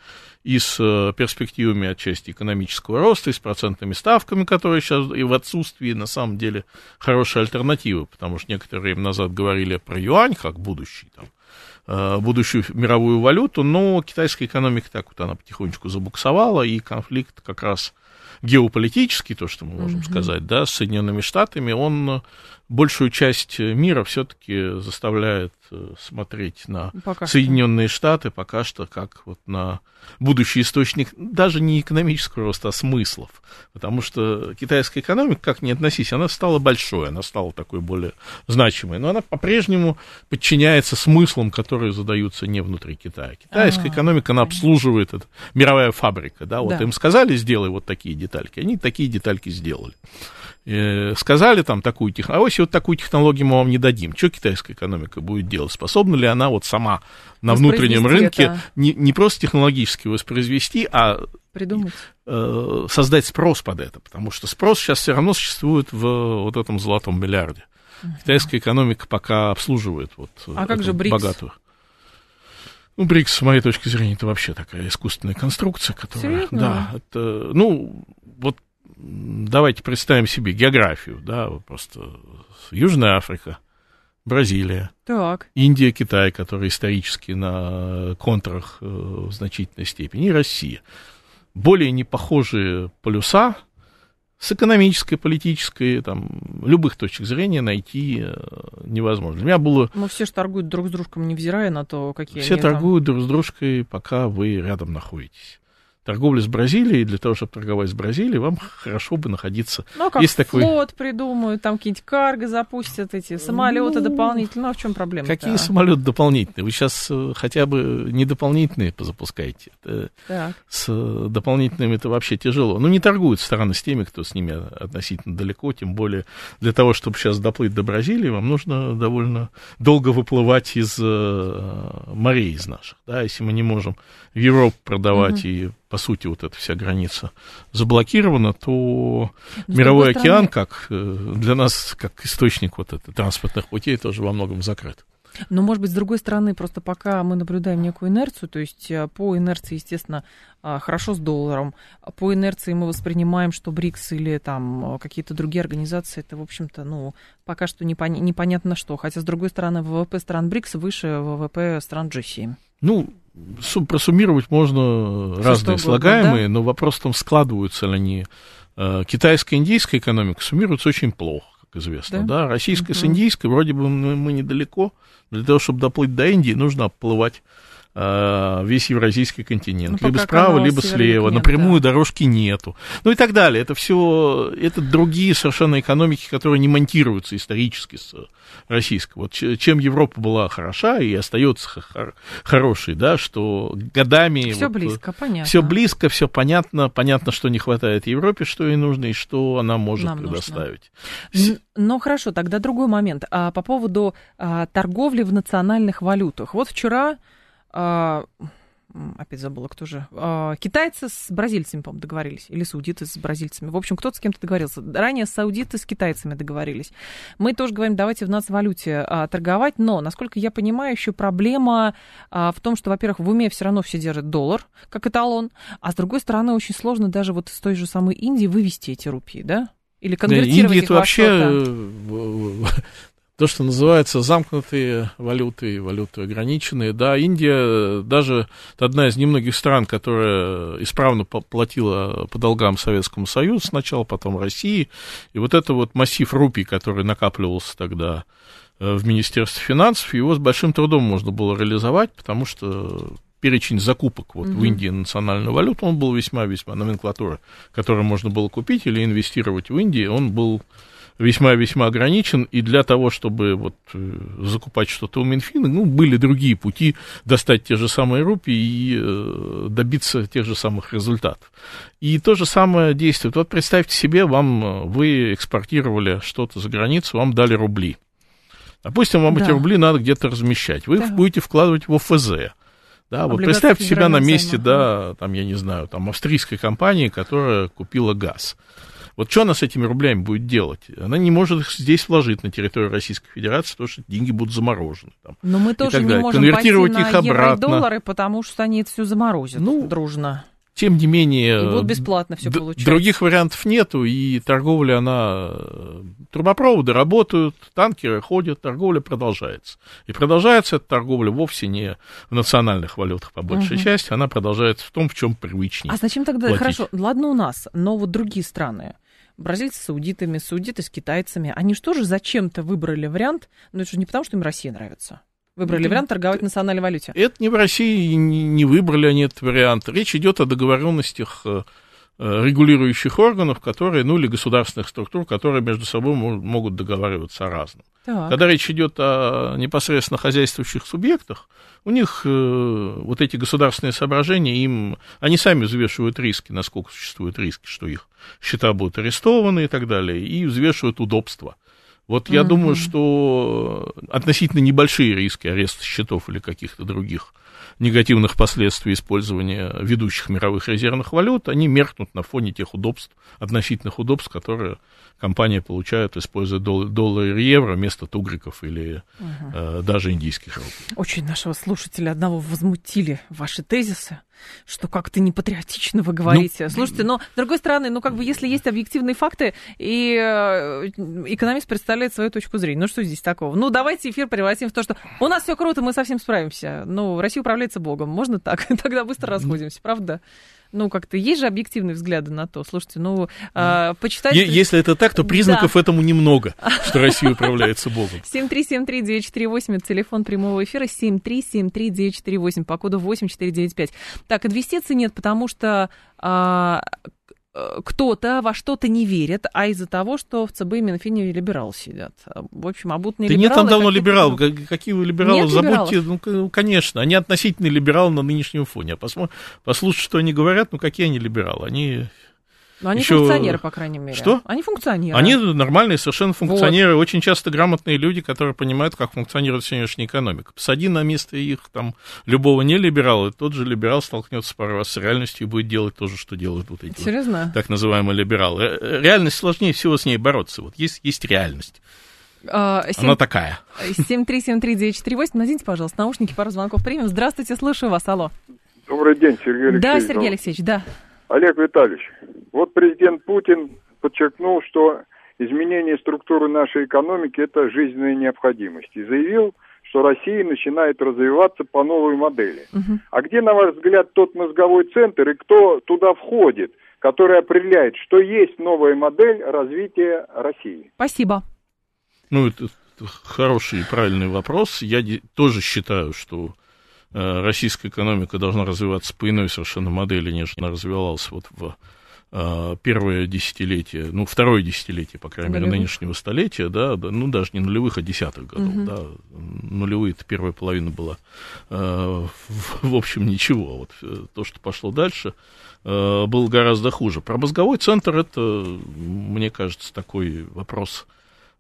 и с перспективами отчасти экономического роста, и с процентными ставками, которые сейчас и в отсутствии на самом деле хорошие альтернативы, потому что некоторое время назад говорили про юань как будущий там будущую мировую валюту, но китайская экономика так вот она потихонечку забуксовала, и конфликт как раз геополитический, то, что мы можем mm-hmm. сказать, да, с Соединенными Штатами, он большую часть мира все-таки заставляет э, смотреть на пока Соединенные что. Штаты пока что как вот на будущий источник даже не экономического роста, а смыслов. Потому что китайская экономика, как ни относись, она стала большой, она стала такой более значимой. Но она по-прежнему подчиняется смыслам, которые задаются не внутри Китая. Китайская А-а-а. экономика, она обслуживает это, мировая фабрика, да, вот да. им сказали, сделай вот такие детальки, они такие детальки сделали. Э, сказали там такую технологию, а если вот такую технологию мы вам не дадим, что китайская экономика будет делать? Способна ли она вот сама на внутреннем рынке не, не просто технологически воспроизвести, а придумать. Э, создать спрос под это, потому что спрос сейчас все равно существует в вот этом золотом миллиарде. Китайская экономика пока обслуживает вот а как же БРИКС? богатую. Ну, БРИКС, с моей точки зрения, это вообще такая искусственная конструкция, которая... Серьезно? Да, это, ну, вот давайте представим себе географию, да, просто Южная Африка, Бразилия, так. Индия, Китай, которые исторически на контрах э, в значительной степени, и Россия. Более непохожие полюса с экономической, политической, там, любых точек зрения найти э, невозможно. У меня было... Но все же торгуют друг с дружкой, невзирая на то, какие Все торгуют там... друг с дружкой, пока вы рядом находитесь торговля с Бразилией, для того, чтобы торговать с Бразилией, вам хорошо бы находиться. Ну, а как Есть флот такой... придумают, там какие-нибудь карго запустят, эти самолеты ну, дополнительные. Ну, а в чем проблема? Какие самолеты дополнительные? Вы сейчас э, хотя бы не дополнительные позапускаете. Это с дополнительными это вообще тяжело. Ну, не торгуют страны с теми, кто с ними относительно далеко, тем более для того, чтобы сейчас доплыть до Бразилии, вам нужно довольно долго выплывать из э, морей из наших. Да, если мы не можем в Европу продавать угу. и по сути, вот эта вся граница заблокирована, то Но мировой океан, как э, для нас, как источник вот этой транспортных путей, тоже во многом закрыт. Но, может быть, с другой стороны, просто пока мы наблюдаем некую инерцию, то есть э, по инерции, естественно, а, хорошо с долларом, по инерции мы воспринимаем, что БРИКС или там какие-то другие организации, это, в общем-то, ну, пока что непон- непонятно что. Хотя, с другой стороны, ВВП стран БРИКС выше ВВП стран G7. Ну, просуммировать можно Все разные слагаемые, да? но вопрос в том, складываются ли они. Э, китайская, индийская экономика суммируется очень плохо, как известно. Да? Да? Российская угу. с индийской, вроде бы мы, недалеко. Для того, чтобы доплыть до Индии, нужно оплывать весь евразийский континент. Ну, либо справа, либо слева. Напрямую да. дорожки нету. Ну и так далее. Это все, это другие совершенно экономики, которые не монтируются исторически с российской. Вот чем Европа была хороша и остается хор- хорошей, да, что годами... Все вот, близко, понятно. Все близко, все понятно. Понятно, что не хватает Европе, что ей нужно, и что она может Нам предоставить. Нужно. Ну хорошо, тогда другой момент. А, по поводу а, торговли в национальных валютах. Вот вчера... А, опять забыла, кто же, а, китайцы с бразильцами, по-моему, договорились, или саудиты с бразильцами. В общем, кто-то с кем-то договорился. Ранее саудиты с китайцами договорились. Мы тоже говорим, давайте в нацвалюте а, торговать, но, насколько я понимаю, еще проблема в том, что, во-первых, в уме все равно все держат доллар, как эталон, а с другой стороны, очень сложно даже вот с той же самой Индии вывести эти рупии, да? Или конвертировать да, Индия это вообще то, что называется замкнутые валюты, валюты ограниченные. Да, Индия даже одна из немногих стран, которая исправно платила по долгам Советскому Союзу сначала, потом России. И вот это вот массив рупий, который накапливался тогда э, в Министерстве финансов, его с большим трудом можно было реализовать, потому что перечень закупок вот, mm-hmm. в Индии национальную валюту, он был весьма-весьма номенклатура, которую можно было купить или инвестировать в Индии, он был весьма-весьма ограничен, и для того, чтобы вот э, закупать что-то у Минфина, ну, были другие пути достать те же самые рупии и э, добиться тех же самых результатов. И то же самое действует. Вот представьте себе, вам, э, вы экспортировали что-то за границу, вам дали рубли. Допустим, вам да. эти рубли надо где-то размещать. Вы да. будете вкладывать в ОФЗ. Да, вот представьте себя на месте, да, там, я не знаю, там, австрийской компании, которая купила газ. Вот что она с этими рублями будет делать? Она не может их здесь вложить на территорию Российской Федерации, потому что деньги будут заморожены. Там, Но мы тоже не можем Конвертировать пойти на их обратно. доллары, потому что они это все заморозят ну, дружно. Тем не менее... И будут бесплатно все получать. Других вариантов нету, и торговля, она... Трубопроводы работают, танкеры ходят, торговля продолжается. И продолжается эта торговля вовсе не в национальных валютах, по большей угу. части, она продолжается в том, в чем привычнее. А зачем тогда... Платить. Хорошо, ладно у нас, но вот другие страны, бразильцы с саудитами, саудиты с китайцами, они же зачем-то выбрали вариант, но это же не потому, что им Россия нравится. Выбрали вариант торговать в национальной валюте. Это не в России, не выбрали они этот вариант. Речь идет о договоренностях э, регулирующих органов, которые, ну или государственных структур, которые между собой могут договариваться о разном. Так. Когда речь идет о непосредственно хозяйствующих субъектах, у них э, вот эти государственные соображения, им, они сами взвешивают риски, насколько существуют риски, что их счета будут арестованы и так далее, и взвешивают удобства. Вот я mm-hmm. думаю, что относительно небольшие риски ареста счетов или каких-то других негативных последствий использования ведущих мировых резервных валют, они меркнут на фоне тех удобств, относительных удобств, которые компания получает, используя дол- доллары и евро вместо тугриков или угу. э, даже индийских рупий. Очень нашего слушателя одного возмутили ваши тезисы что как-то непатриотично вы говорите. Ну, Слушайте, но с другой стороны, ну как бы если есть объективные факты, и э, экономист представляет свою точку зрения, ну что здесь такого? Ну давайте эфир превратим в то, что у нас все круто, мы совсем справимся. Ну, Россия управляется Богом. Можно так? *laughs* Тогда быстро расходимся, правда? Ну, как-то есть же объективные взгляды на то. Слушайте, ну, э, почитать... Если это так, то признаков да. этому немного, *laughs* что Россия управляется Богом. 7373948, это телефон прямого эфира, 7373948, по коду 8495. Так, инвестиций нет, потому что а, Э, кто-то во что-то не верит, а из-за того, что в ЦБ и Минфине либералы сидят. В общем, обутные да либералы... нет там давно либералов. Какие вы либералы? Нет Забудьте, либералов? ну, конечно, они относительно либералы на нынешнем фоне. А посмотри, послушать, что они говорят, ну, какие они либералы? Они но они еще... функционеры, по крайней мере. Что? Они функционеры. Они нормальные совершенно функционеры, вот. очень часто грамотные люди, которые понимают, как функционирует сегодняшняя экономика. Посади на место их там любого не либерала, и тот же либерал столкнется пару раз с реальностью и будет делать то же, что делают вот эти Серьезно? Вот, так называемые либералы. Э, реальность сложнее всего с ней бороться. Вот есть, есть реальность. А, 7... Она такая. 7373948. Наденьте, пожалуйста, наушники, пару звонков примем. Здравствуйте, слушаю вас, алло. Добрый день, Сергей Алексеевич. Да, Сергей Алексеевич, да. Олег Витальевич, вот президент Путин подчеркнул, что изменение структуры нашей экономики – это жизненная необходимость. И заявил, что Россия начинает развиваться по новой модели. Угу. А где, на ваш взгляд, тот мозговой центр и кто туда входит, который определяет, что есть новая модель развития России? Спасибо. Ну, это хороший и правильный вопрос. Я тоже считаю, что российская экономика должна развиваться по иной совершенно модели, нежели она развивалась вот в первое десятилетие, ну, второе десятилетие, по крайней нулевых. мере, нынешнего столетия, да, ну, даже не нулевых, а десятых годов, угу. да, нулевые это первая половина была, э, в, в общем, ничего, вот э, то, что пошло дальше, э, было гораздо хуже. Про мозговой центр это, мне кажется, такой вопрос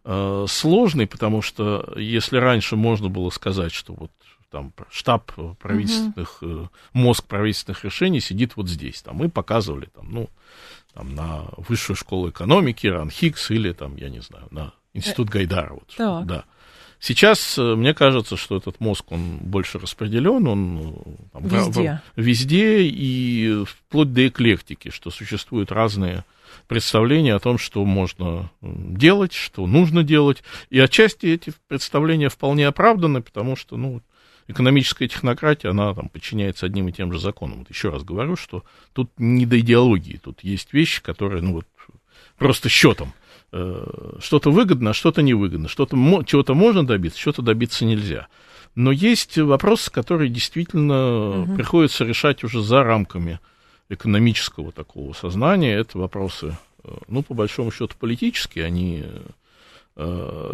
э, сложный, потому что если раньше можно было сказать, что вот там штаб правительственных, угу. мозг правительственных решений сидит вот здесь. Там мы показывали там, ну, там, на высшую школу экономики, РАНХИКС или там, я не знаю, на институт Гайдара. Вот, так. да. Сейчас э, мне кажется, что этот мозг, он больше распределен, он там, везде. В, везде и вплоть до эклектики, что существуют разные представления о том, что можно делать, что нужно делать. И отчасти эти представления вполне оправданы, потому что, ну, экономическая технократия, она там подчиняется одним и тем же законам. Вот еще раз говорю, что тут не до идеологии, тут есть вещи, которые, ну вот, просто счетом. Э, что-то выгодно, а что-то невыгодно. Что-то, чего-то можно добиться, чего-то добиться нельзя. Но есть вопросы, которые действительно угу. приходится решать уже за рамками экономического такого сознания. Это вопросы, э, ну, по большому счету, политические, они Э,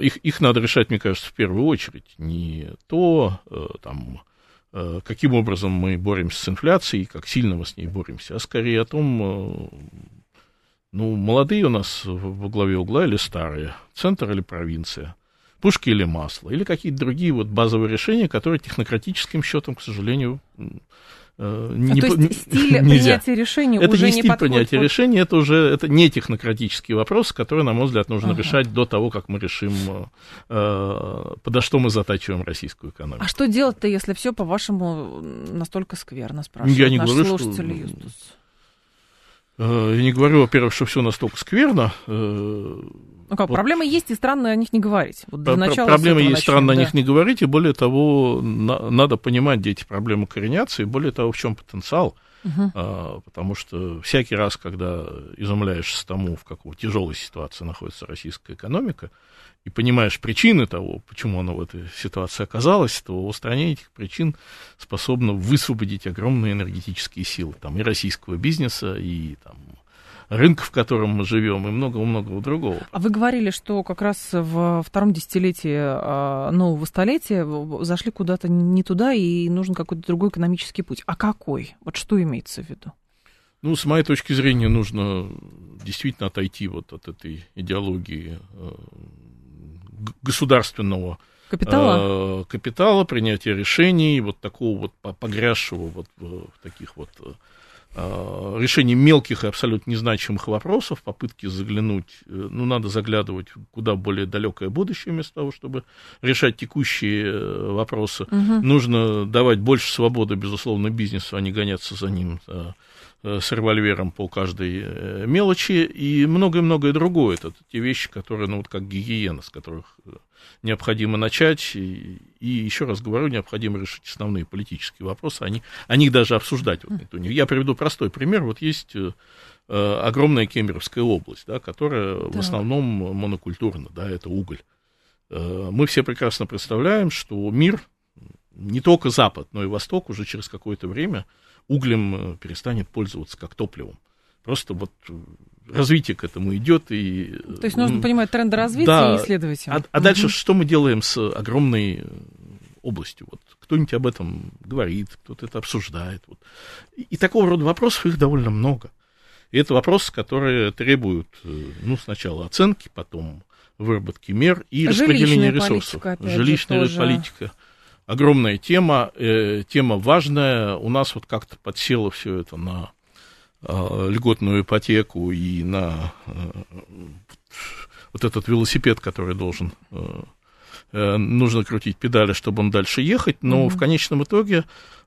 их, их надо решать, мне кажется, в первую очередь. Не то, э, там, э, каким образом мы боремся с инфляцией, как сильно мы с ней боремся, а скорее о том, ну, молодые у нас во главе угла или старые, центр или провинция, пушки или масло, или какие-то другие вот базовые решения, которые технократическим счетом, к сожалению, Э, не, а, то есть стиль *laughs* нельзя. принятия решений это уже не стиль не принятия вот... решений, это уже это не технократический вопрос, который, на мой взгляд, нужно ага. решать до того, как мы решим, э, подо что мы затачиваем российскую экономику. А что делать-то, если все, по-вашему, настолько скверно, спрашивают Я не наш говорю, слушатель что... Юстус? Э, я не говорю, во-первых, что все настолько скверно. Э, ну как, вот. проблемы есть, и странно о них не говорить. Вот для начала проблемы есть, начнем, странно да. о них не говорить, и более того, на, надо понимать, где эти проблемы коренятся, и более того, в чем потенциал. Угу. А, потому что всякий раз, когда изумляешься тому, в какой тяжелой ситуации находится российская экономика, и понимаешь причины того, почему она в этой ситуации оказалась, то устранение этих причин способно высвободить огромные энергетические силы там, и российского бизнеса, и там, рынка, в котором мы живем, и много-много другого. А вы говорили, что как раз в втором десятилетии а, нового столетия зашли куда-то не туда, и нужен какой-то другой экономический путь. А какой? Вот что имеется в виду? Ну, с моей точки зрения, нужно действительно отойти вот от этой идеологии э, государственного капитала, э, капитала принятия решений, вот такого вот погрязшего вот в таких вот э, решений мелких и абсолютно незначимых вопросов, попытки заглянуть, э, ну, надо заглядывать куда более далекое будущее, вместо того, чтобы решать текущие э, вопросы. Угу. Нужно давать больше свободы, безусловно, бизнесу, а не гоняться за ним Э, с револьвером по каждой э, мелочи и многое-многое другое. Это те вещи, которые, ну, вот как гигиена, с которых э, необходимо начать. И, и еще раз говорю, необходимо решить основные политические вопросы, они, о них даже обсуждать вот. Я приведу простой пример. Вот есть э, огромная Кемеровская область, да, которая да. в основном монокультурна, да, это уголь. Э, мы все прекрасно представляем, что мир, не только Запад, но и Восток уже через какое-то время углем э, перестанет пользоваться как топливом. Просто вот э, развитие к этому идет. И, То есть нужно понимать тренды развития да, и исследовать его. А, а угу. дальше что мы делаем с огромной э, областью? Вот кто-нибудь об этом говорит, кто-то это обсуждает. Вот. И, и такого рода вопросов их довольно много. И это вопросы, которые требуют, ну, сначала оценки, потом выработки мер и Жилищная распределения ресурсов. Политика, Жилищная же, политика огромная тема, э, тема важная. У нас вот как-то подсело все это на э, льготную ипотеку и на э, вот этот велосипед, который должен э, э нужно крутить педали, чтобы он дальше ехать, но mm-hmm. в конечном итоге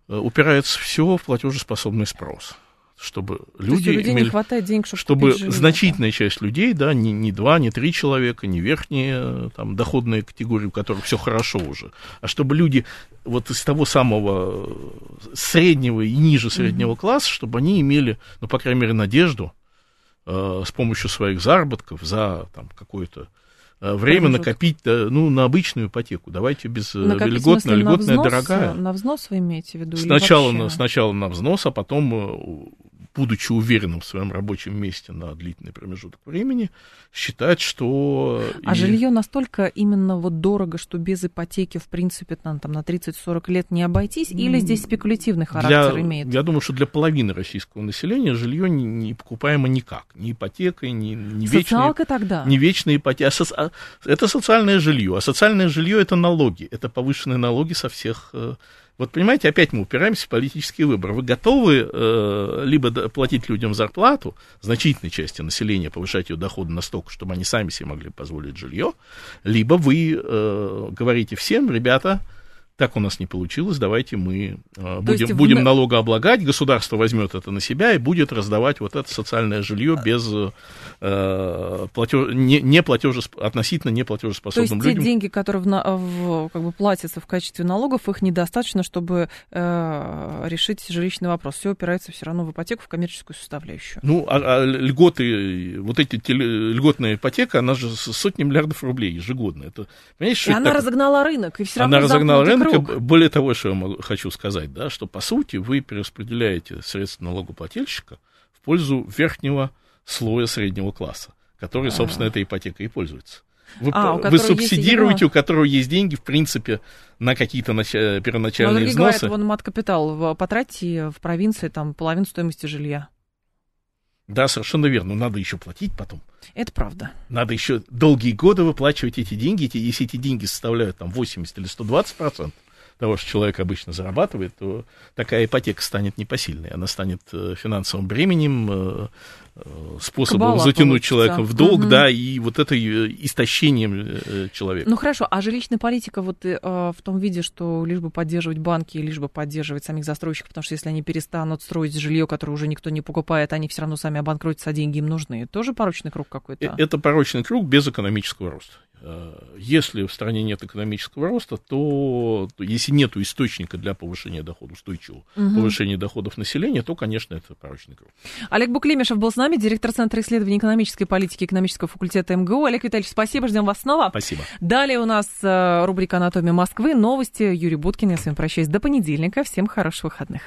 э, упирается все в платежеспособный спрос чтобы люди людей имели, не хватает денег, чтобы, чтобы значительная да. часть людей, да, не, не два, не три человека, не верхние там доходные категории, у которых все хорошо уже, а чтобы люди вот из того самого среднего и ниже среднего mm-hmm. класса, чтобы они имели, ну, по крайней мере, надежду э, с помощью своих заработков за там какое-то Э, время промежуток. накопить ну, на обычную ипотеку. Давайте без накопить, льготная, льготная на взнос, дорогая. На взнос вы имеете в виду? Сначала, на, сначала на взнос, а потом будучи уверенным в своем рабочем месте на длительный промежуток времени, считать, что... А и... жилье настолько именно вот дорого, что без ипотеки, в принципе, там, там на 30-40 лет не обойтись, или здесь спекулятивный характер для, имеет? Я думаю, что для половины российского населения жилье не, не покупаемо никак. Ни ипотекой, ни, ни вечной... тогда? Не вечная ипотека. А. А, это социальное жилье. А социальное жилье это налоги. Это повышенные налоги со всех э, вот понимаете, опять мы упираемся в политический выбор. Вы готовы э, либо платить людям зарплату, значительной части населения повышать ее доходы настолько, чтобы они сами себе могли позволить жилье, либо вы э, говорите всем, ребята, так у нас не получилось, давайте мы э, будем, есть, будем в... налогооблагать, государство возьмет это на себя и будет раздавать вот это социальное жилье без э, платеж, не, не платежесп... относительно неплатежеспособным То есть людям. те деньги, которые в, в, как бы платятся в качестве налогов, их недостаточно, чтобы э, решить жилищный вопрос. Все опирается все равно в ипотеку, в коммерческую составляющую. Ну, а, а льготы, вот эти теле, льготная ипотека, она же сотни миллиардов рублей ежегодно. Это, понимаешь, и она так... разогнала рынок, и все равно она разогнала рынок, круг. Более того, что я могу, хочу сказать, да, что по сути вы перераспределяете средства налогоплательщика в пользу верхнего слоя среднего класса, который, А-а-а. собственно, этой ипотекой и пользуется. Вы, а, вы субсидируете, у которого есть деньги, в принципе, на какие-то нач... первоначальные Но взносы. говорят, вон мат-капитал, потратьте в провинции там половину стоимости жилья. Да, совершенно верно. Надо еще платить потом. Это правда. Надо еще долгие годы выплачивать эти деньги. Если эти деньги составляют там 80 или 120 процентов, того, что человек обычно зарабатывает, то такая ипотека станет непосильной. Она станет э, финансовым бременем, э, э, способом Кабала затянуть получится. человека в долг, угу. да, и вот это истощением человека. Ну хорошо, а жилищная политика вот в том виде, что лишь бы поддерживать банки, лишь бы поддерживать самих застройщиков, потому что если они перестанут строить жилье, которое уже никто не покупает, они все равно сами обанкротятся, а деньги им нужны. Тоже порочный круг какой-то? Это порочный круг без экономического роста. Э, если в стране нет экономического роста, то, то если нет источника для повышения доходов, устойчивого угу. повышения доходов населения, то, конечно, это порочный круг. Олег Буклемишев был с нами, директор Центра исследований экономической политики экономического факультета МГУ. Олег Витальевич, спасибо, ждем вас снова. Спасибо. Далее у нас э, рубрика «Анатомия Москвы», новости. Юрий Буткин, я с вами прощаюсь до понедельника. Всем хороших выходных.